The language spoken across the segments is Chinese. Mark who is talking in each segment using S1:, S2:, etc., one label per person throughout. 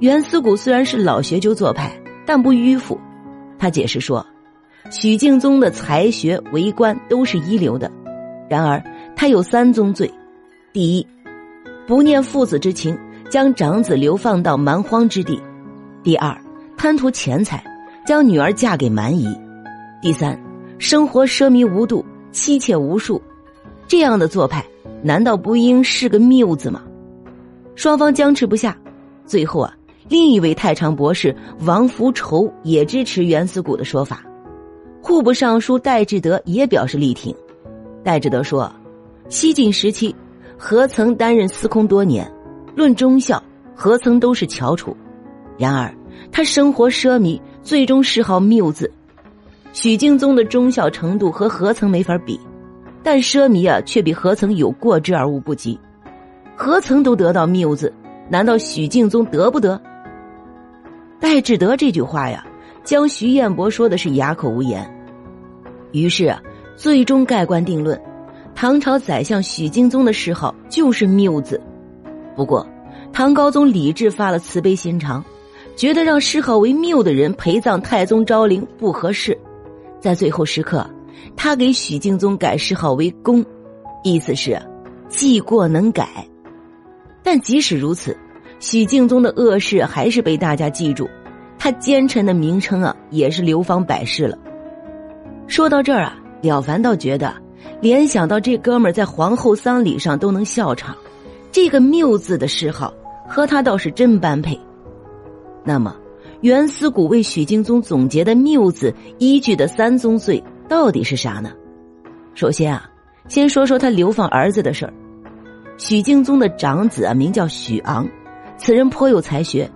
S1: 袁思古虽然是老学究做派，但不迂腐。他解释说，许敬宗的才学、为官都是一流的，然而他有三宗罪：第一，不念父子之情，将长子流放到蛮荒之地；第二，贪图钱财，将女儿嫁给蛮夷；第三，生活奢靡无度，妻妾无数。这样的做派，难道不应是个谬子吗？双方僵持不下，最后啊，另一位太常博士王福仇也支持袁思古的说法，户部尚书戴志德也表示力挺。戴志德说：“西晋时期，何曾担任司空多年？论忠孝，何曾都是翘楚。然而他生活奢靡，最终谥号谬字。许敬宗的忠孝程度和何曾没法比。”但奢靡啊，却比何曾有过之而无不及。何曾都得到谬字，难道许敬宗得不得？戴志德这句话呀，将徐彦博说的是哑口无言。于是啊，最终盖棺定论：唐朝宰相许敬宗的谥号就是谬字。不过，唐高宗李治发了慈悲心肠，觉得让谥号为谬的人陪葬太宗昭陵不合适，在最后时刻。他给许敬宗改谥号为公，意思是记过能改。但即使如此，许敬宗的恶事还是被大家记住，他奸臣的名称啊也是流芳百世了。说到这儿啊，了凡倒觉得联想到这哥们儿在皇后丧礼上都能笑场，这个谬字的谥号和他倒是真般配。那么，袁思古为许敬宗总结的谬字依据的三宗罪。到底是啥呢？首先啊，先说说他流放儿子的事儿。许敬宗的长子啊，名叫许昂，此人颇有才学。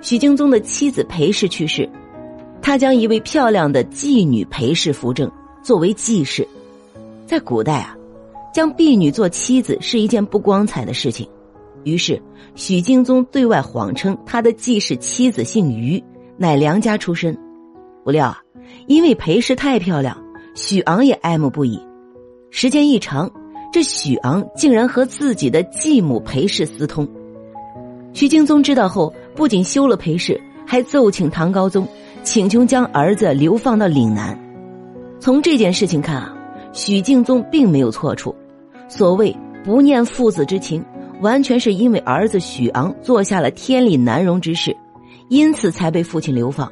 S1: 许敬宗的妻子裴氏去世，他将一位漂亮的妓女裴氏扶正，作为继室。在古代啊，将婢女做妻子是一件不光彩的事情，于是许敬宗对外谎称他的继室妻子姓于，乃良家出身。不料啊，因为裴氏太漂亮。许昂也爱慕不已，时间一长，这许昂竟然和自己的继母裴氏私通。许敬宗知道后，不仅休了裴氏，还奏请唐高宗，请求将儿子流放到岭南。从这件事情看啊，许敬宗并没有错处。所谓不念父子之情，完全是因为儿子许昂做下了天理难容之事，因此才被父亲流放。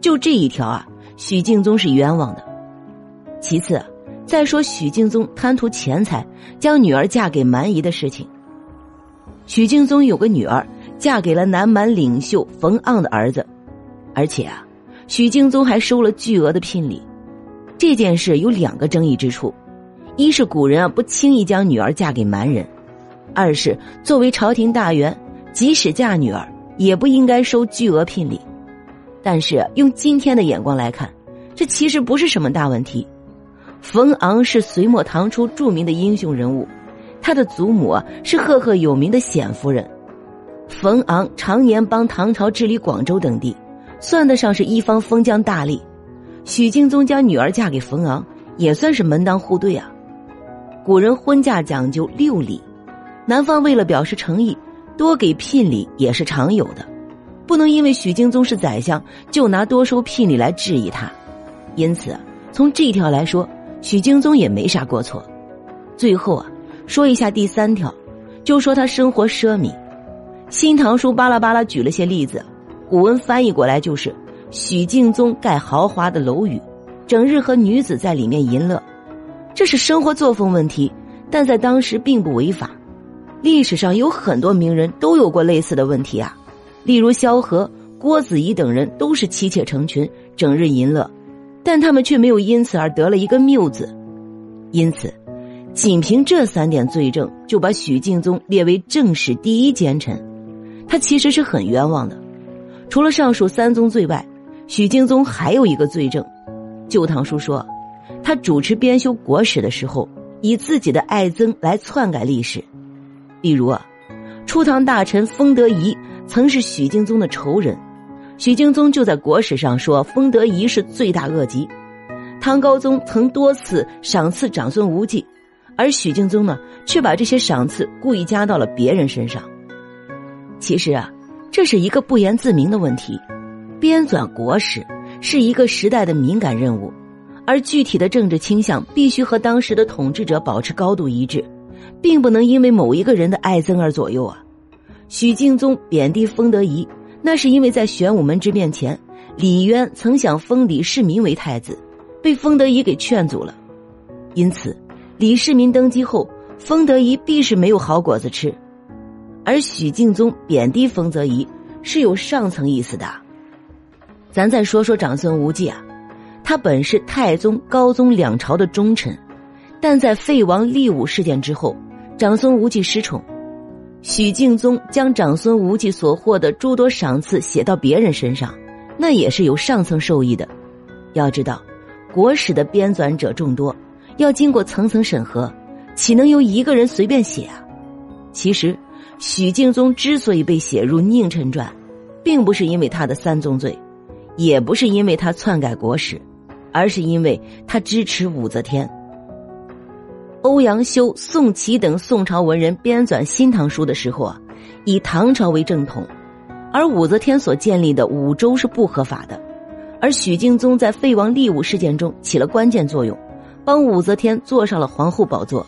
S1: 就这一条啊，许敬宗是冤枉的。其次，再说许敬宗贪图钱财，将女儿嫁给蛮夷的事情。许敬宗有个女儿，嫁给了南蛮领袖冯盎的儿子，而且啊，许敬宗还收了巨额的聘礼。这件事有两个争议之处：一是古人啊不轻易将女儿嫁给蛮人；二是作为朝廷大员，即使嫁女儿，也不应该收巨额聘礼。但是用今天的眼光来看，这其实不是什么大问题。冯昂是隋末唐初著名的英雄人物，他的祖母是赫赫有名的显夫人。冯昂常年帮唐朝治理广州等地，算得上是一方封疆大吏。许敬宗将女儿嫁给冯昂，也算是门当户对啊。古人婚嫁讲究六礼，男方为了表示诚意，多给聘礼也是常有的，不能因为许敬宗是宰相，就拿多收聘礼来质疑他。因此，从这一条来说。许敬宗也没啥过错。最后啊，说一下第三条，就说他生活奢靡。《新唐书》巴拉巴拉举了些例子，古文翻译过来就是：许敬宗盖豪华的楼宇，整日和女子在里面淫乐。这是生活作风问题，但在当时并不违法。历史上有很多名人都有过类似的问题啊，例如萧何、郭子仪等人都是妻妾成群，整日淫乐。但他们却没有因此而得了一个谬字，因此，仅凭这三点罪证就把许敬宗列为正史第一奸臣，他其实是很冤枉的。除了上述三宗罪外，许敬宗还有一个罪证，《旧唐书》说，他主持编修国史的时候，以自己的爱憎来篡改历史，例如啊，初唐大臣封德仪曾是许敬宗的仇人。许敬宗就在国史上说封德仪是罪大恶极，唐高宗曾多次赏赐长孙无忌，而许敬宗呢却把这些赏赐故意加到了别人身上。其实啊，这是一个不言自明的问题。编纂国史是一个时代的敏感任务，而具体的政治倾向必须和当时的统治者保持高度一致，并不能因为某一个人的爱憎而左右啊。许敬宗贬低封德仪，那是因为在玄武门之变前，李渊曾想封李世民为太子，被封德仪给劝阻了。因此，李世民登基后，封德仪必是没有好果子吃。而许敬宗贬低封德仪是有上层意思的。咱再说说长孙无忌啊，他本是太宗、高宗两朝的忠臣，但在废王立武事件之后，长孙无忌失宠。许敬宗将长孙无忌所获的诸多赏赐写到别人身上，那也是有上层受益的。要知道，国史的编纂者众多，要经过层层审核，岂能由一个人随便写啊？其实，许敬宗之所以被写入《宁臣传》，并不是因为他的三宗罪，也不是因为他篡改国史，而是因为他支持武则天。欧阳修、宋祁等宋朝文人编纂《新唐书》的时候啊，以唐朝为正统，而武则天所建立的武周是不合法的。而许敬宗在废王立武事件中起了关键作用，帮武则天坐上了皇后宝座。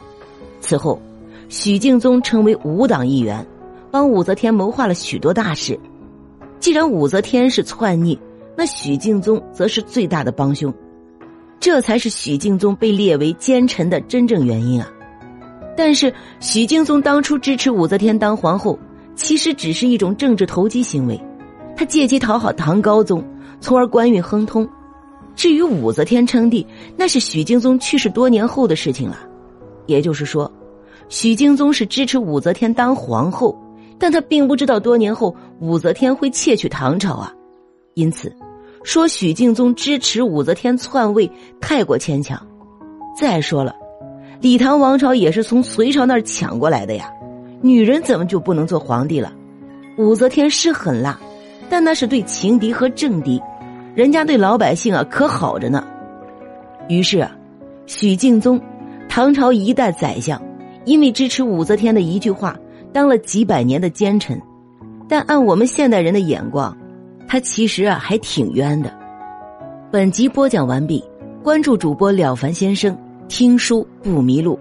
S1: 此后，许敬宗成为武党一员，帮武则天谋划了许多大事。既然武则天是篡逆，那许敬宗则是最大的帮凶。这才是许敬宗被列为奸臣的真正原因啊！但是许敬宗当初支持武则天当皇后，其实只是一种政治投机行为，他借机讨好唐高宗，从而官运亨通。至于武则天称帝，那是许敬宗去世多年后的事情了。也就是说，许敬宗是支持武则天当皇后，但他并不知道多年后武则天会窃取唐朝啊，因此。说许敬宗支持武则天篡位太过牵强。再说了，李唐王朝也是从隋朝那儿抢过来的呀，女人怎么就不能做皇帝了？武则天是狠辣，但那是对情敌和政敌，人家对老百姓啊可好着呢。于是啊，许敬宗，唐朝一代宰相，因为支持武则天的一句话，当了几百年的奸臣。但按我们现代人的眼光。他其实啊还挺冤的。本集播讲完毕，关注主播了凡先生，听书不迷路。